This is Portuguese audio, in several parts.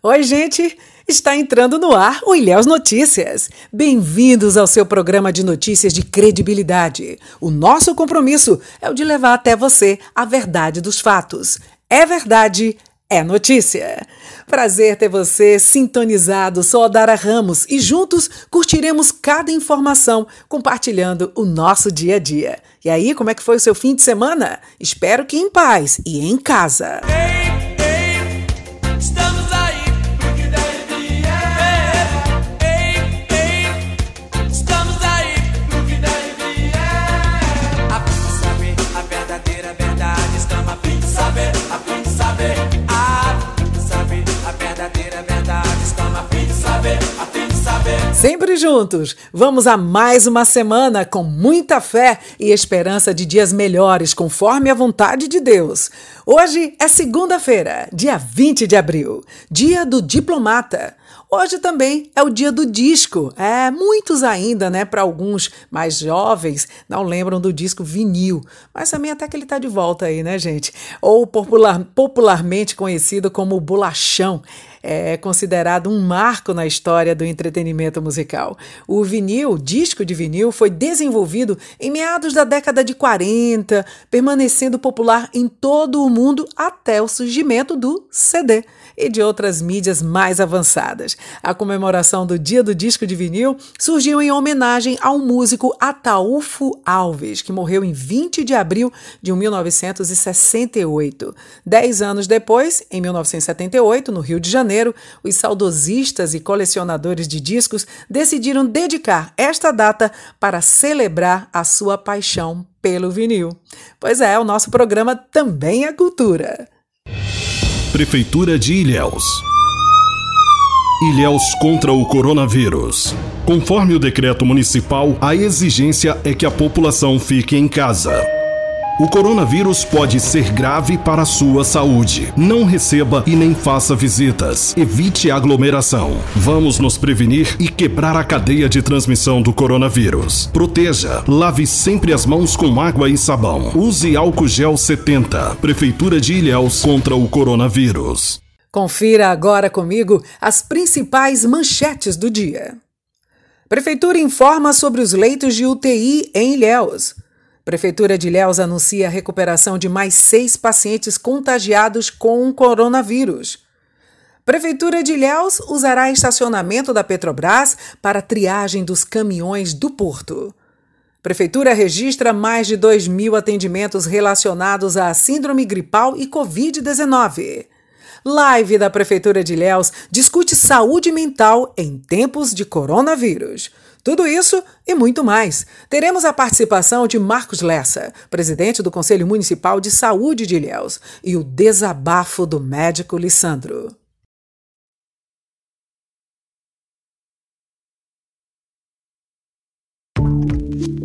Oi, gente! Está entrando no ar o Ilhéus Notícias. Bem-vindos ao seu programa de notícias de credibilidade. O nosso compromisso é o de levar até você a verdade dos fatos. É verdade, é notícia. Prazer ter você sintonizado. Sou Odara Ramos e juntos curtiremos cada informação, compartilhando o nosso dia a dia. E aí, como é que foi o seu fim de semana? Espero que em paz e em casa. Ei, Sempre juntos, vamos a mais uma semana com muita fé e esperança de dias melhores, conforme a vontade de Deus. Hoje é segunda-feira, dia 20 de abril, dia do diplomata. Hoje também é o dia do disco. É, muitos ainda, né, para alguns mais jovens, não lembram do disco vinil, mas também até que ele está de volta aí, né, gente? Ou popular, popularmente conhecido como bolachão é considerado um marco na história do entretenimento musical. O vinil, disco de vinil, foi desenvolvido em meados da década de 40, permanecendo popular em todo o mundo até o surgimento do CD e de outras mídias mais avançadas. A comemoração do Dia do Disco de Vinil surgiu em homenagem ao músico Ataúfo Alves, que morreu em 20 de abril de 1968. Dez anos depois, em 1978, no Rio de Janeiro, os saudosistas e colecionadores de discos decidiram dedicar esta data para celebrar a sua paixão pelo vinil. Pois é, o nosso programa também é cultura. Prefeitura de Ilhéus. Ilhéus contra o coronavírus. Conforme o decreto municipal, a exigência é que a população fique em casa. O coronavírus pode ser grave para a sua saúde. Não receba e nem faça visitas. Evite aglomeração. Vamos nos prevenir e quebrar a cadeia de transmissão do coronavírus. Proteja. Lave sempre as mãos com água e sabão. Use álcool gel 70. Prefeitura de Ilhéus contra o coronavírus. Confira agora comigo as principais manchetes do dia. Prefeitura informa sobre os leitos de UTI em Ilhéus. Prefeitura de Ilhéus anuncia a recuperação de mais seis pacientes contagiados com o coronavírus. Prefeitura de Ilhéus usará estacionamento da Petrobras para triagem dos caminhões do porto. Prefeitura registra mais de 2 mil atendimentos relacionados à síndrome gripal e Covid-19. Live da Prefeitura de Ilhéus discute saúde mental em tempos de coronavírus. Tudo isso e muito mais. Teremos a participação de Marcos Lessa, presidente do Conselho Municipal de Saúde de Ilhéus, e o desabafo do médico Lissandro.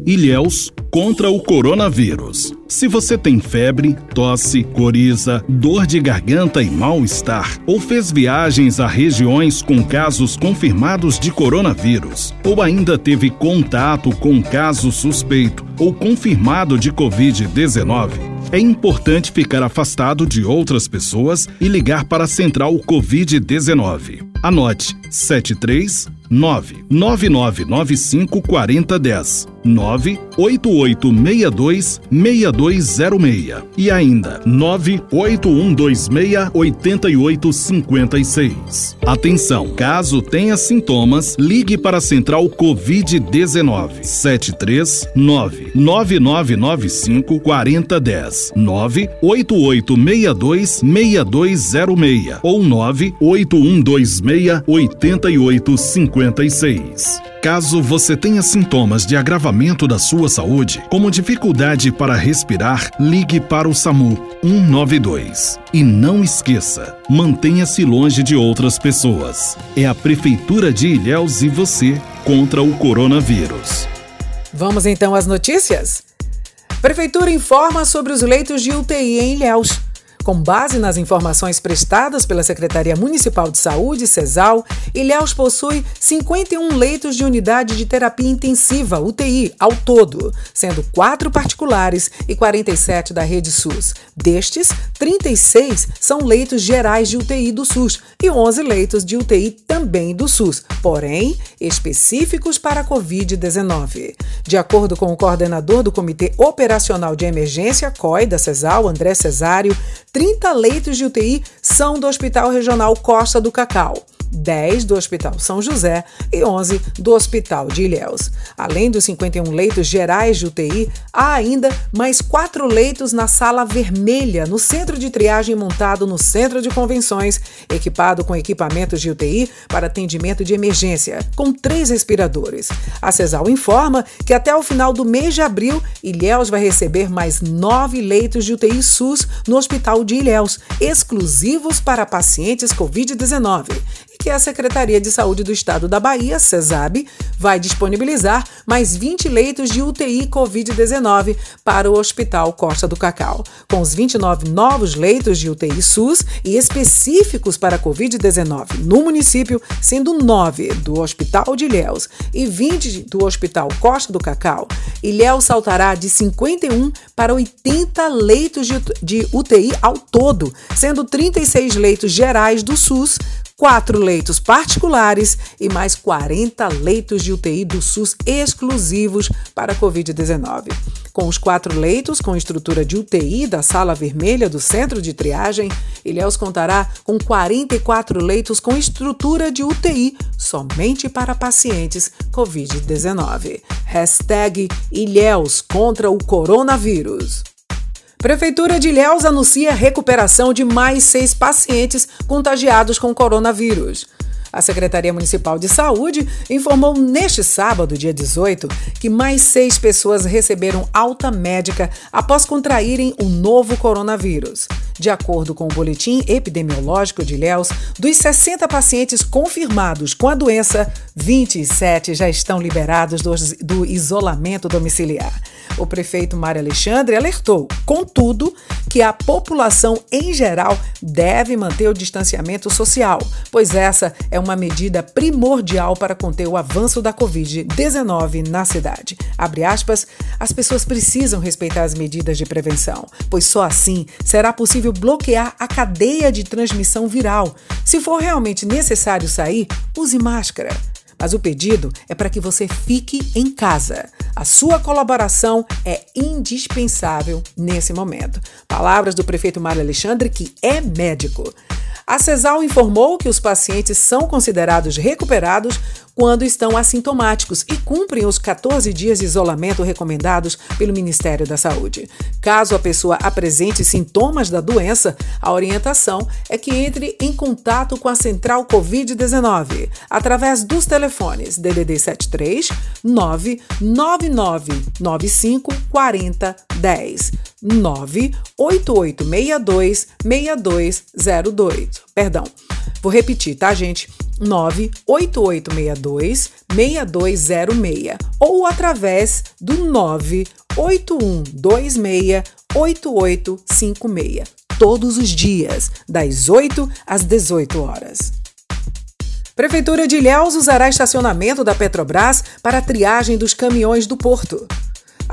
Ilhéus contra o coronavírus. Se você tem febre, tosse, coriza, dor de garganta e mal-estar, ou fez viagens a regiões com casos confirmados de coronavírus, ou ainda teve contato com caso suspeito ou confirmado de Covid-19, é importante ficar afastado de outras pessoas e ligar para a Central Covid-19. Anote 73 99995 4010 98862 6206 e ainda 98126 8856. Atenção, caso tenha sintomas, ligue para a Central Covid-19 739 9995 4010 98862 6206 ou 98126 8856. Caso você tenha sintomas de agravamento da sua saúde, como dificuldade para respirar, ligue para o SAMU 192. E não esqueça, mantenha-se longe de outras pessoas. É a Prefeitura de Ilhéus e você contra o coronavírus. Vamos então às notícias? Prefeitura informa sobre os leitos de UTI em Ilhéus. Com base nas informações prestadas pela Secretaria Municipal de Saúde, CESAL, Ilhéus possui 51 leitos de unidade de terapia intensiva, UTI, ao todo, sendo quatro particulares e 47 da rede SUS. Destes, 36 são leitos gerais de UTI do SUS e 11 leitos de UTI também do SUS, porém específicos para a Covid-19. De acordo com o coordenador do Comitê Operacional de Emergência, COI, da CESAL, André Cesário, 30 leitos de UTI são do Hospital Regional Costa do Cacau. 10 do Hospital São José e 11 do Hospital de Ilhéus. Além dos 51 leitos gerais de UTI, há ainda mais quatro leitos na Sala Vermelha, no centro de triagem montado no Centro de Convenções, equipado com equipamentos de UTI para atendimento de emergência, com três respiradores. A CESAL informa que até o final do mês de abril, Ilhéus vai receber mais nove leitos de UTI SUS no Hospital de Ilhéus, exclusivos para pacientes Covid-19 que a Secretaria de Saúde do Estado da Bahia, CESAB, vai disponibilizar mais 20 leitos de UTI Covid-19 para o Hospital Costa do Cacau. Com os 29 novos leitos de UTI SUS e específicos para Covid-19 no município, sendo 9 do Hospital de Ilhéus e 20 do Hospital Costa do Cacau, Ilhéus saltará de 51 para 80 leitos de UTI ao todo, sendo 36 leitos gerais do SUS, quatro leitos particulares e mais 40 leitos de UTI do SUS exclusivos para Covid-19. Com os quatro leitos com estrutura de UTI da Sala Vermelha do Centro de Triagem, Ilhéus contará com 44 leitos com estrutura de UTI somente para pacientes Covid-19. Hashtag Ilhéus contra o coronavírus. Prefeitura de Ilhéus anuncia recuperação de mais seis pacientes contagiados com coronavírus. A Secretaria Municipal de Saúde informou neste sábado, dia 18, que mais seis pessoas receberam alta médica após contraírem o novo coronavírus. De acordo com o boletim epidemiológico de Ilhéus, dos 60 pacientes confirmados com a doença, 27 já estão liberados do, do isolamento domiciliar. O prefeito Mário Alexandre alertou, contudo, que a população em geral deve manter o distanciamento social, pois essa é uma medida primordial para conter o avanço da Covid-19 na cidade. Abre aspas, as pessoas precisam respeitar as medidas de prevenção, pois só assim será possível bloquear a cadeia de transmissão viral. Se for realmente necessário sair, use máscara. Mas o pedido é para que você fique em casa. A sua colaboração é indispensável nesse momento. Palavras do prefeito Mário Alexandre, que é médico. A CESAL informou que os pacientes são considerados recuperados quando estão assintomáticos e cumprem os 14 dias de isolamento recomendados pelo Ministério da Saúde. Caso a pessoa apresente sintomas da doença, a orientação é que entre em contato com a Central Covid-19 através dos telefones DDD 73 99995 4010 98862 6202. Perdão. Vou repetir, tá, gente? 98862 6206 ou através do 98126 8856, todos os dias, das 8 às 18 horas. Prefeitura de Ilhéus usará estacionamento da Petrobras para a triagem dos caminhões do porto.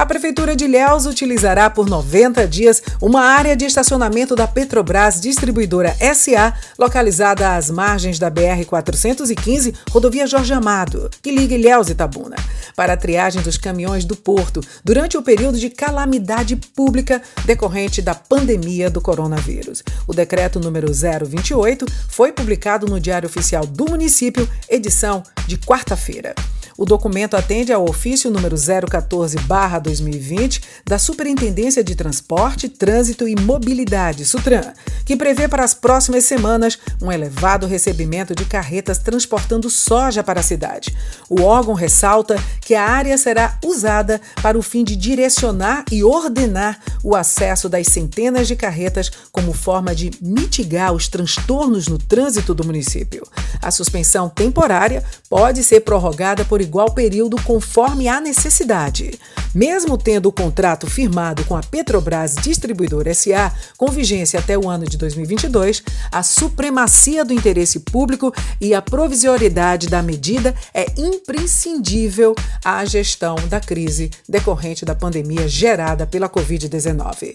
A Prefeitura de Ilhéus utilizará por 90 dias uma área de estacionamento da Petrobras Distribuidora SA, localizada às margens da BR-415, rodovia Jorge Amado, que liga Ilhéus e Tabuna, para a triagem dos caminhões do porto durante o período de calamidade pública decorrente da pandemia do coronavírus. O decreto número 028 foi publicado no Diário Oficial do Município, edição de quarta-feira. O documento atende ao ofício número 014/2020 da Superintendência de Transporte, Trânsito e Mobilidade, Sutran, que prevê para as próximas semanas um elevado recebimento de carretas transportando soja para a cidade. O órgão ressalta que a área será usada para o fim de direcionar e ordenar o acesso das centenas de carretas como forma de mitigar os transtornos no trânsito do município. A suspensão temporária pode ser prorrogada por igual período conforme a necessidade. Mesmo tendo o contrato firmado com a Petrobras Distribuidora SA, com vigência até o ano de 2022, a supremacia do interesse público e a provisoriedade da medida é imprescindível à gestão da crise decorrente da pandemia gerada pela Covid-19.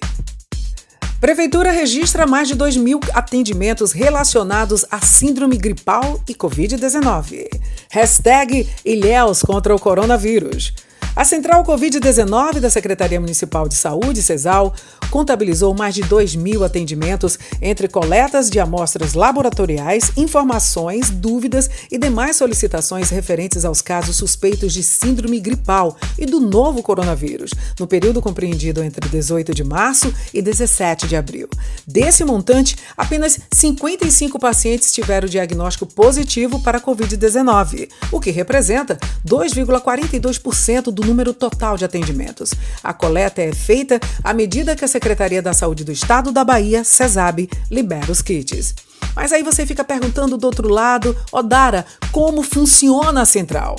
Prefeitura registra mais de 2 mil atendimentos relacionados à síndrome gripal e Covid-19. Hashtag Ilhéus contra o coronavírus. A Central Covid-19 da Secretaria Municipal de Saúde, CESAL, contabilizou mais de 2 mil atendimentos entre coletas de amostras laboratoriais, informações, dúvidas e demais solicitações referentes aos casos suspeitos de síndrome gripal e do novo coronavírus, no período compreendido entre 18 de março e 17 de abril. Desse montante, apenas 55 pacientes tiveram diagnóstico positivo para a Covid-19, o que representa 2,42% do número total de atendimentos. A coleta é feita à medida que a Secretaria da Saúde do Estado da Bahia, CESAB, libera os kits. Mas aí você fica perguntando do outro lado, Odara, como funciona a central?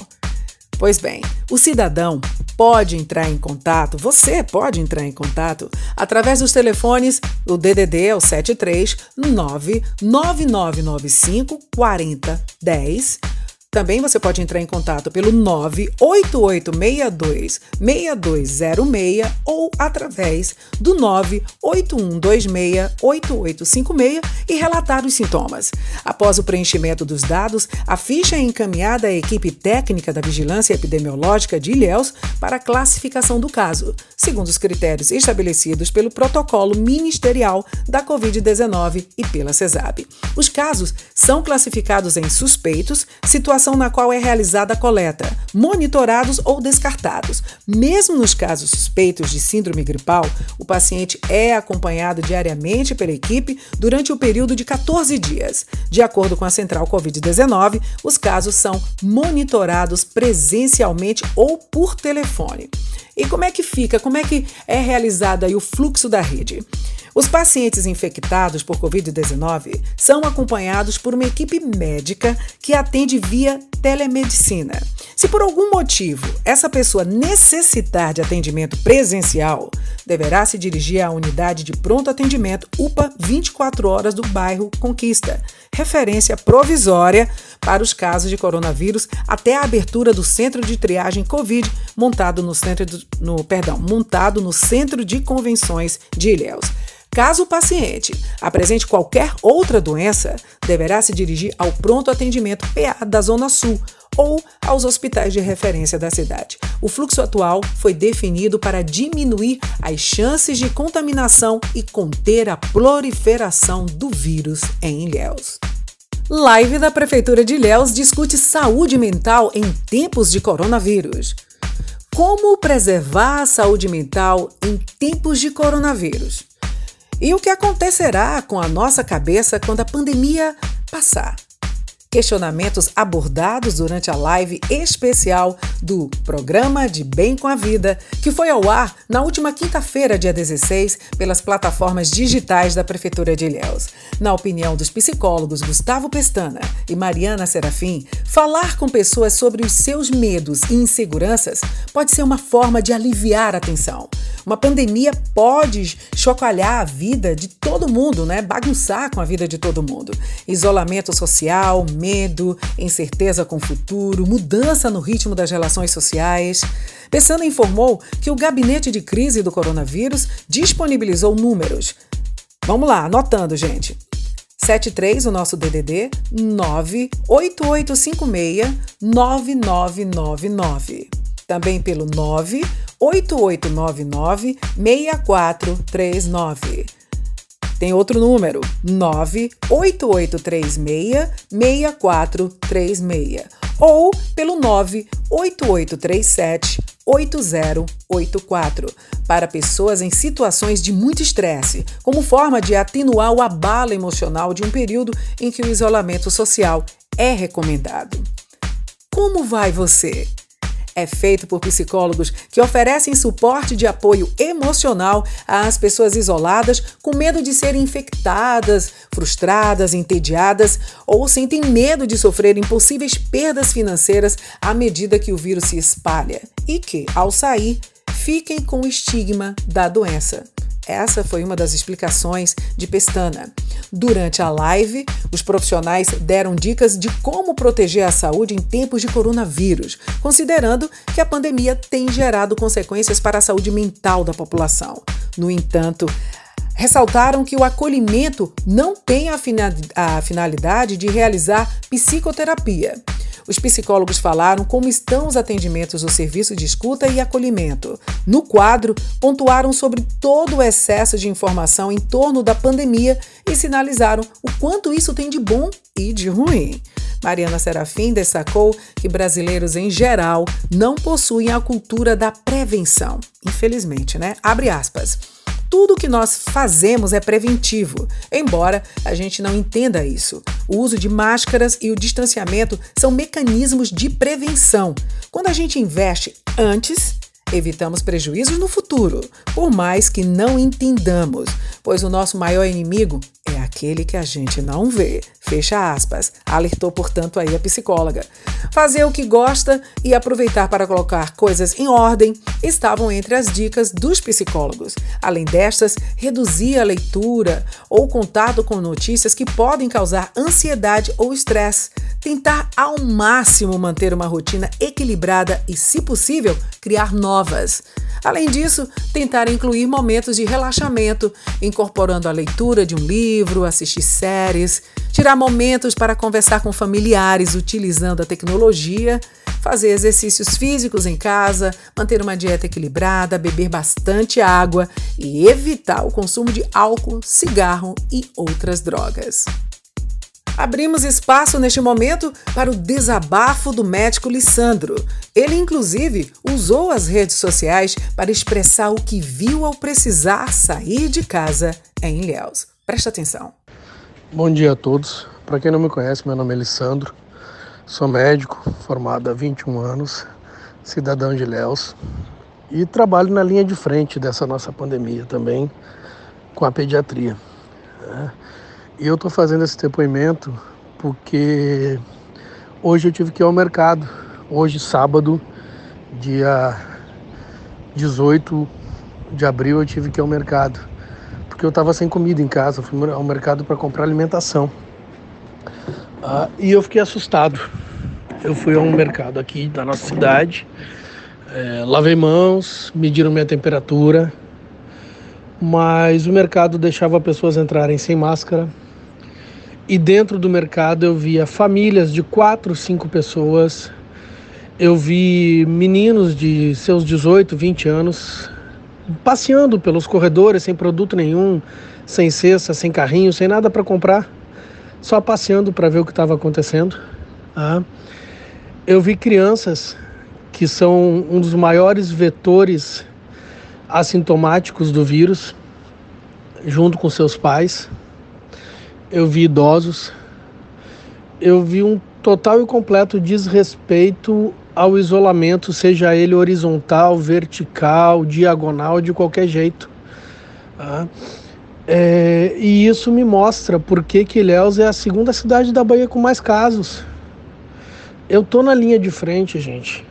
Pois bem, o cidadão pode entrar em contato, você pode entrar em contato através dos telefones, o DDD é o 73 99995 4010 também você pode entrar em contato pelo 98862 6206 ou através do 98126 8856 e relatar os sintomas. Após o preenchimento dos dados, a ficha é encaminhada à equipe técnica da Vigilância Epidemiológica de Ilhéus para classificação do caso, segundo os critérios estabelecidos pelo protocolo ministerial da Covid-19 e pela CESAB. Os casos são classificados em suspeitos, situação situação na qual é realizada a coleta, monitorados ou descartados. Mesmo nos casos suspeitos de síndrome gripal, o paciente é acompanhado diariamente pela equipe durante o período de 14 dias. De acordo com a Central Covid-19, os casos são monitorados presencialmente ou por telefone. E como é que fica? Como é que é realizado aí o fluxo da rede? Os pacientes infectados por Covid-19 são acompanhados por uma equipe médica que atende via telemedicina. Se por algum motivo essa pessoa necessitar de atendimento presencial, deverá se dirigir à unidade de pronto atendimento UPA 24 horas do bairro Conquista, referência provisória para os casos de coronavírus até a abertura do centro de triagem Covid montado no centro do, no, perdão, montado no Centro de Convenções de Ilhéus. Caso o paciente apresente qualquer outra doença, deverá se dirigir ao pronto atendimento PA da Zona Sul ou aos hospitais de referência da cidade. O fluxo atual foi definido para diminuir as chances de contaminação e conter a proliferação do vírus em Ilhéus. Live da Prefeitura de Ilhéus discute saúde mental em tempos de coronavírus. Como preservar a saúde mental em tempos de coronavírus? E o que acontecerá com a nossa cabeça quando a pandemia passar? Questionamentos abordados durante a live especial do Programa de Bem com a Vida, que foi ao ar na última quinta-feira, dia 16, pelas plataformas digitais da Prefeitura de Ilhéus. Na opinião dos psicólogos Gustavo Pestana e Mariana Serafim, falar com pessoas sobre os seus medos e inseguranças pode ser uma forma de aliviar a tensão. Uma pandemia pode chocalhar a vida de todo mundo, né? Bagunçar com a vida de todo mundo. Isolamento social, medo, incerteza com o futuro, mudança no ritmo das relações sociais. Pessana informou que o gabinete de crise do coronavírus disponibilizou números. Vamos lá, anotando, gente. 73, o nosso DDD, 98856 9999. Também pelo 98899 6439. Tem outro número, 98836 6436 ou pelo 98837 8084 para pessoas em situações de muito estresse, como forma de atenuar o abalo emocional de um período em que o isolamento social é recomendado. Como vai você? É feito por psicólogos que oferecem suporte de apoio emocional às pessoas isoladas com medo de serem infectadas, frustradas, entediadas ou sentem medo de sofrerem possíveis perdas financeiras à medida que o vírus se espalha e que, ao sair, fiquem com o estigma da doença. Essa foi uma das explicações de Pestana. Durante a live, os profissionais deram dicas de como proteger a saúde em tempos de coronavírus, considerando que a pandemia tem gerado consequências para a saúde mental da população. No entanto, ressaltaram que o acolhimento não tem a finalidade de realizar psicoterapia. Os psicólogos falaram como estão os atendimentos do serviço de escuta e acolhimento. No quadro, pontuaram sobre todo o excesso de informação em torno da pandemia e sinalizaram o quanto isso tem de bom e de ruim. Mariana Serafim destacou que brasileiros em geral não possuem a cultura da prevenção. Infelizmente, né? Abre aspas. Tudo que nós fazemos é preventivo, embora a gente não entenda isso. O uso de máscaras e o distanciamento são mecanismos de prevenção. Quando a gente investe antes, evitamos prejuízos no futuro, por mais que não entendamos, pois o nosso maior inimigo é aquele que a gente não vê. Fecha aspas. Alertou, portanto, aí a psicóloga. Fazer o que gosta e aproveitar para colocar coisas em ordem estavam entre as dicas dos psicólogos. Além destas, reduzir a leitura ou contato com notícias que podem causar ansiedade ou estresse. Tentar ao máximo manter uma rotina equilibrada e, se possível, criar novas. Além disso, tentar incluir momentos de relaxamento, incorporando a leitura de um livro, assistir séries, tirar momentos para conversar com familiares utilizando a tecnologia, fazer exercícios físicos em casa, manter uma dieta equilibrada, beber bastante água e evitar o consumo de álcool, cigarro e outras drogas. Abrimos espaço neste momento para o desabafo do médico Lissandro. Ele, inclusive, usou as redes sociais para expressar o que viu ao precisar sair de casa em Ilhéus. Presta atenção. Bom dia a todos. Para quem não me conhece, meu nome é Lissandro. Sou médico, formado há 21 anos, cidadão de Ilhéus e trabalho na linha de frente dessa nossa pandemia também com a pediatria. Né? E eu estou fazendo esse depoimento porque hoje eu tive que ir ao mercado. Hoje, sábado, dia 18 de abril, eu tive que ir ao mercado. Porque eu estava sem comida em casa. Fui ao mercado para comprar alimentação. Ah, e eu fiquei assustado. Eu fui ao mercado aqui da nossa cidade, é, lavei mãos, mediram minha temperatura, mas o mercado deixava pessoas entrarem sem máscara, e dentro do mercado eu via famílias de quatro, cinco pessoas. Eu vi meninos de seus 18, 20 anos passeando pelos corredores sem produto nenhum, sem cesta, sem carrinho, sem nada para comprar, só passeando para ver o que estava acontecendo. Ah. Eu vi crianças que são um dos maiores vetores assintomáticos do vírus, junto com seus pais eu vi idosos, eu vi um total e completo desrespeito ao isolamento, seja ele horizontal, vertical, diagonal, de qualquer jeito. Tá? É, e isso me mostra por que Ilhéus é a segunda cidade da Bahia com mais casos. Eu tô na linha de frente, gente.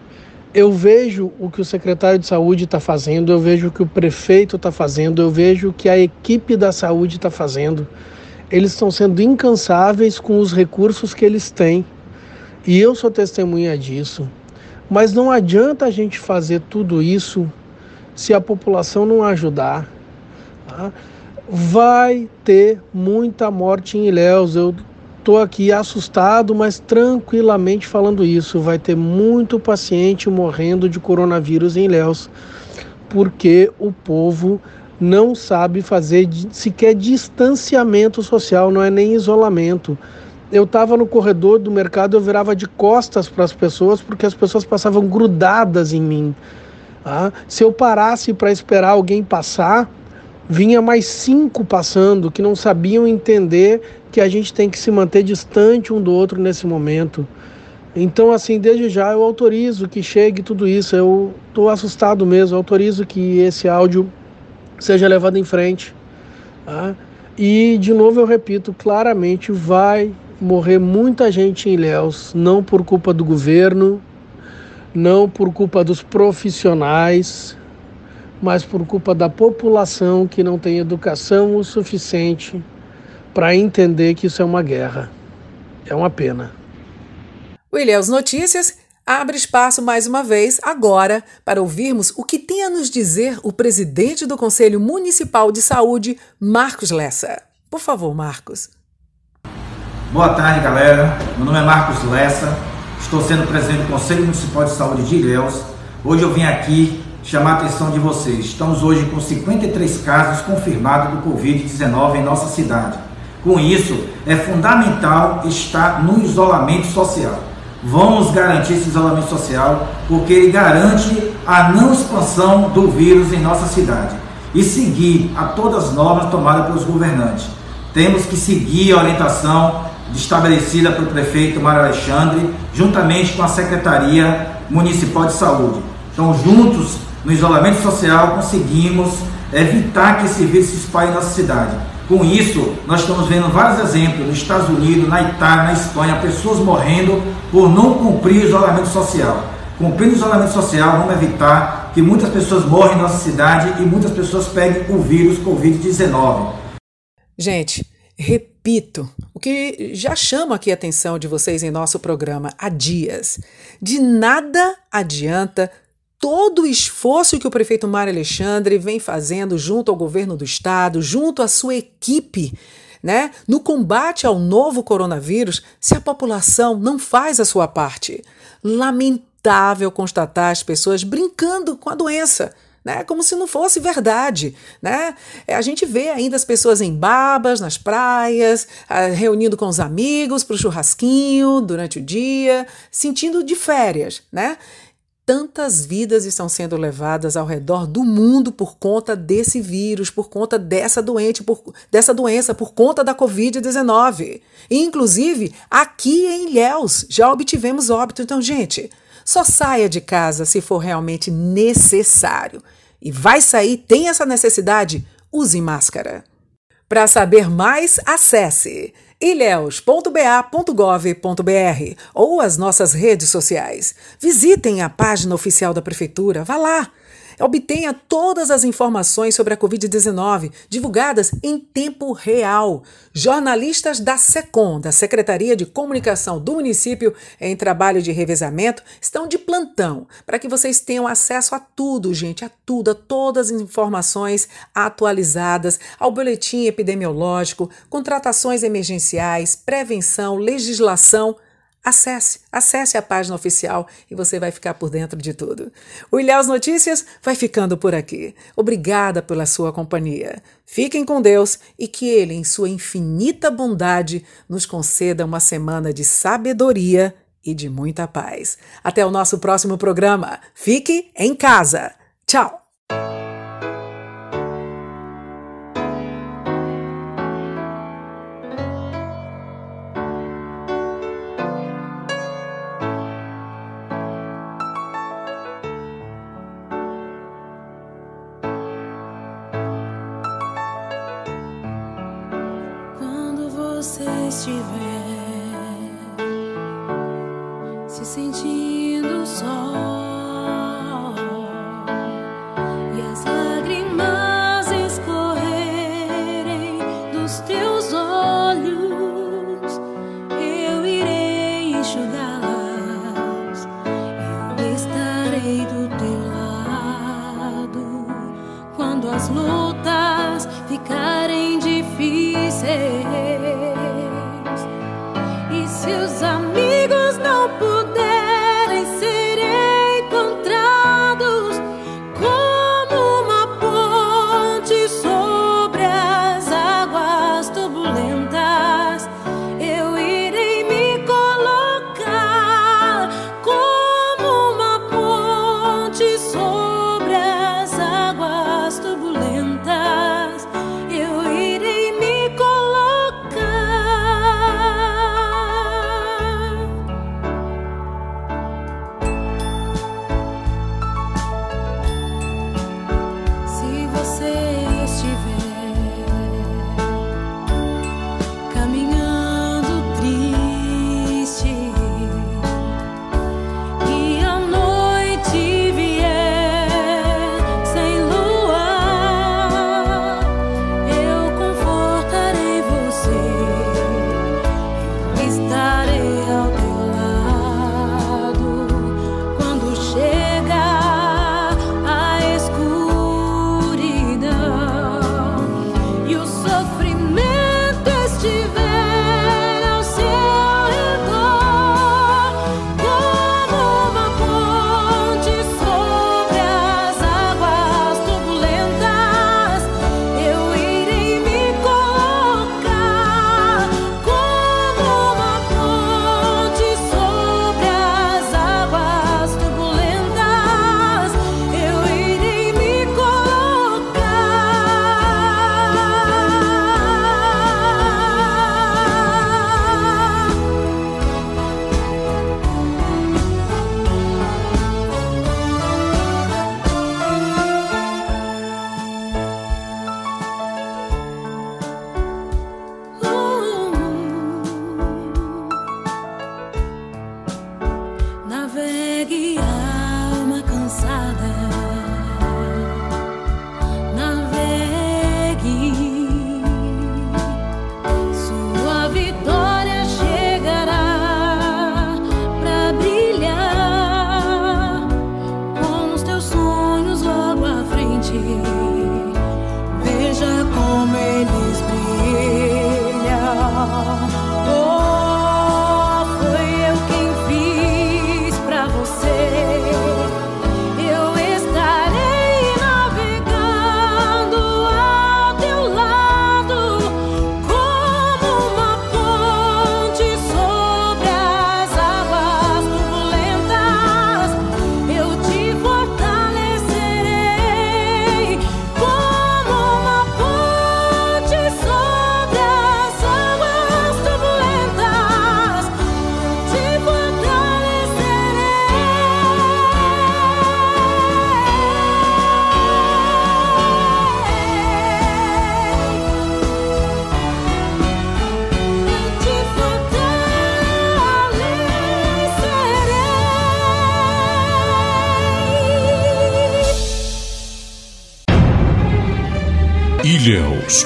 Eu vejo o que o secretário de saúde está fazendo, eu vejo o que o prefeito está fazendo, eu vejo o que a equipe da saúde está fazendo eles estão sendo incansáveis com os recursos que eles têm. E eu sou testemunha disso. Mas não adianta a gente fazer tudo isso se a população não ajudar. Tá? Vai ter muita morte em Ilhéus. Eu estou aqui assustado, mas tranquilamente falando isso. Vai ter muito paciente morrendo de coronavírus em Ilhéus, porque o povo não sabe fazer sequer distanciamento social, não é nem isolamento. Eu estava no corredor do mercado, eu virava de costas para as pessoas porque as pessoas passavam grudadas em mim. Tá? Se eu parasse para esperar alguém passar, vinha mais cinco passando que não sabiam entender que a gente tem que se manter distante um do outro nesse momento. Então, assim, desde já eu autorizo que chegue tudo isso. Eu estou assustado mesmo, eu autorizo que esse áudio seja levado em frente. Tá? E, de novo, eu repito, claramente vai morrer muita gente em Ilhéus, não por culpa do governo, não por culpa dos profissionais, mas por culpa da população que não tem educação o suficiente para entender que isso é uma guerra. É uma pena. O Ilhéus Notícias abre espaço mais uma vez agora para ouvirmos o que tem a nos dizer o presidente do Conselho Municipal de Saúde, Marcos Lessa. Por favor, Marcos. Boa tarde, galera. Meu nome é Marcos Lessa. Estou sendo presidente do Conselho Municipal de Saúde de Ilhéus. Hoje eu vim aqui chamar a atenção de vocês. Estamos hoje com 53 casos confirmados do Covid-19 em nossa cidade. Com isso, é fundamental estar no isolamento social. Vamos garantir esse isolamento social porque ele garante a não expansão do vírus em nossa cidade e seguir a todas as normas tomadas pelos governantes. Temos que seguir a orientação estabelecida pelo prefeito Mário Alexandre, juntamente com a Secretaria Municipal de Saúde. Então, juntos, no isolamento social, conseguimos evitar que esse vírus se espalhe em nossa cidade. Com isso, nós estamos vendo vários exemplos nos Estados Unidos, na Itália, na Espanha, pessoas morrendo por não cumprir o isolamento social. Cumprindo o isolamento social, vamos evitar que muitas pessoas morram em nossa cidade e muitas pessoas peguem o vírus Covid-19. Gente, repito o que já chama aqui a atenção de vocês em nosso programa há dias. De nada adianta todo o esforço que o prefeito Mário Alexandre vem fazendo junto ao governo do estado, junto à sua equipe, né, no combate ao novo coronavírus, se a população não faz a sua parte. Lamentável constatar as pessoas brincando com a doença. Né, como se não fosse verdade. Né? A gente vê ainda as pessoas em babas, nas praias, reunindo com os amigos para o churrasquinho durante o dia, sentindo de férias. Né? Tantas vidas estão sendo levadas ao redor do mundo por conta desse vírus, por conta dessa doente, por, dessa doença, por conta da Covid-19. Inclusive, aqui em Ilhéus já obtivemos óbito. Então, gente, só saia de casa se for realmente necessário. E vai sair, tem essa necessidade? Use máscara. Para saber mais, acesse ilhéus.ba.gov.br ou as nossas redes sociais. Visitem a página oficial da Prefeitura, vá lá! Obtenha todas as informações sobre a Covid-19 divulgadas em tempo real. Jornalistas da SECOM, da Secretaria de Comunicação do município, em trabalho de revezamento, estão de plantão para que vocês tenham acesso a tudo, gente, a tudo, a todas as informações atualizadas, ao boletim epidemiológico, contratações emergenciais, prevenção, legislação Acesse, acesse a página oficial e você vai ficar por dentro de tudo. O Ilhéus Notícias vai ficando por aqui. Obrigada pela sua companhia. Fiquem com Deus e que Ele, em sua infinita bondade, nos conceda uma semana de sabedoria e de muita paz. Até o nosso próximo programa. Fique em casa. Tchau! E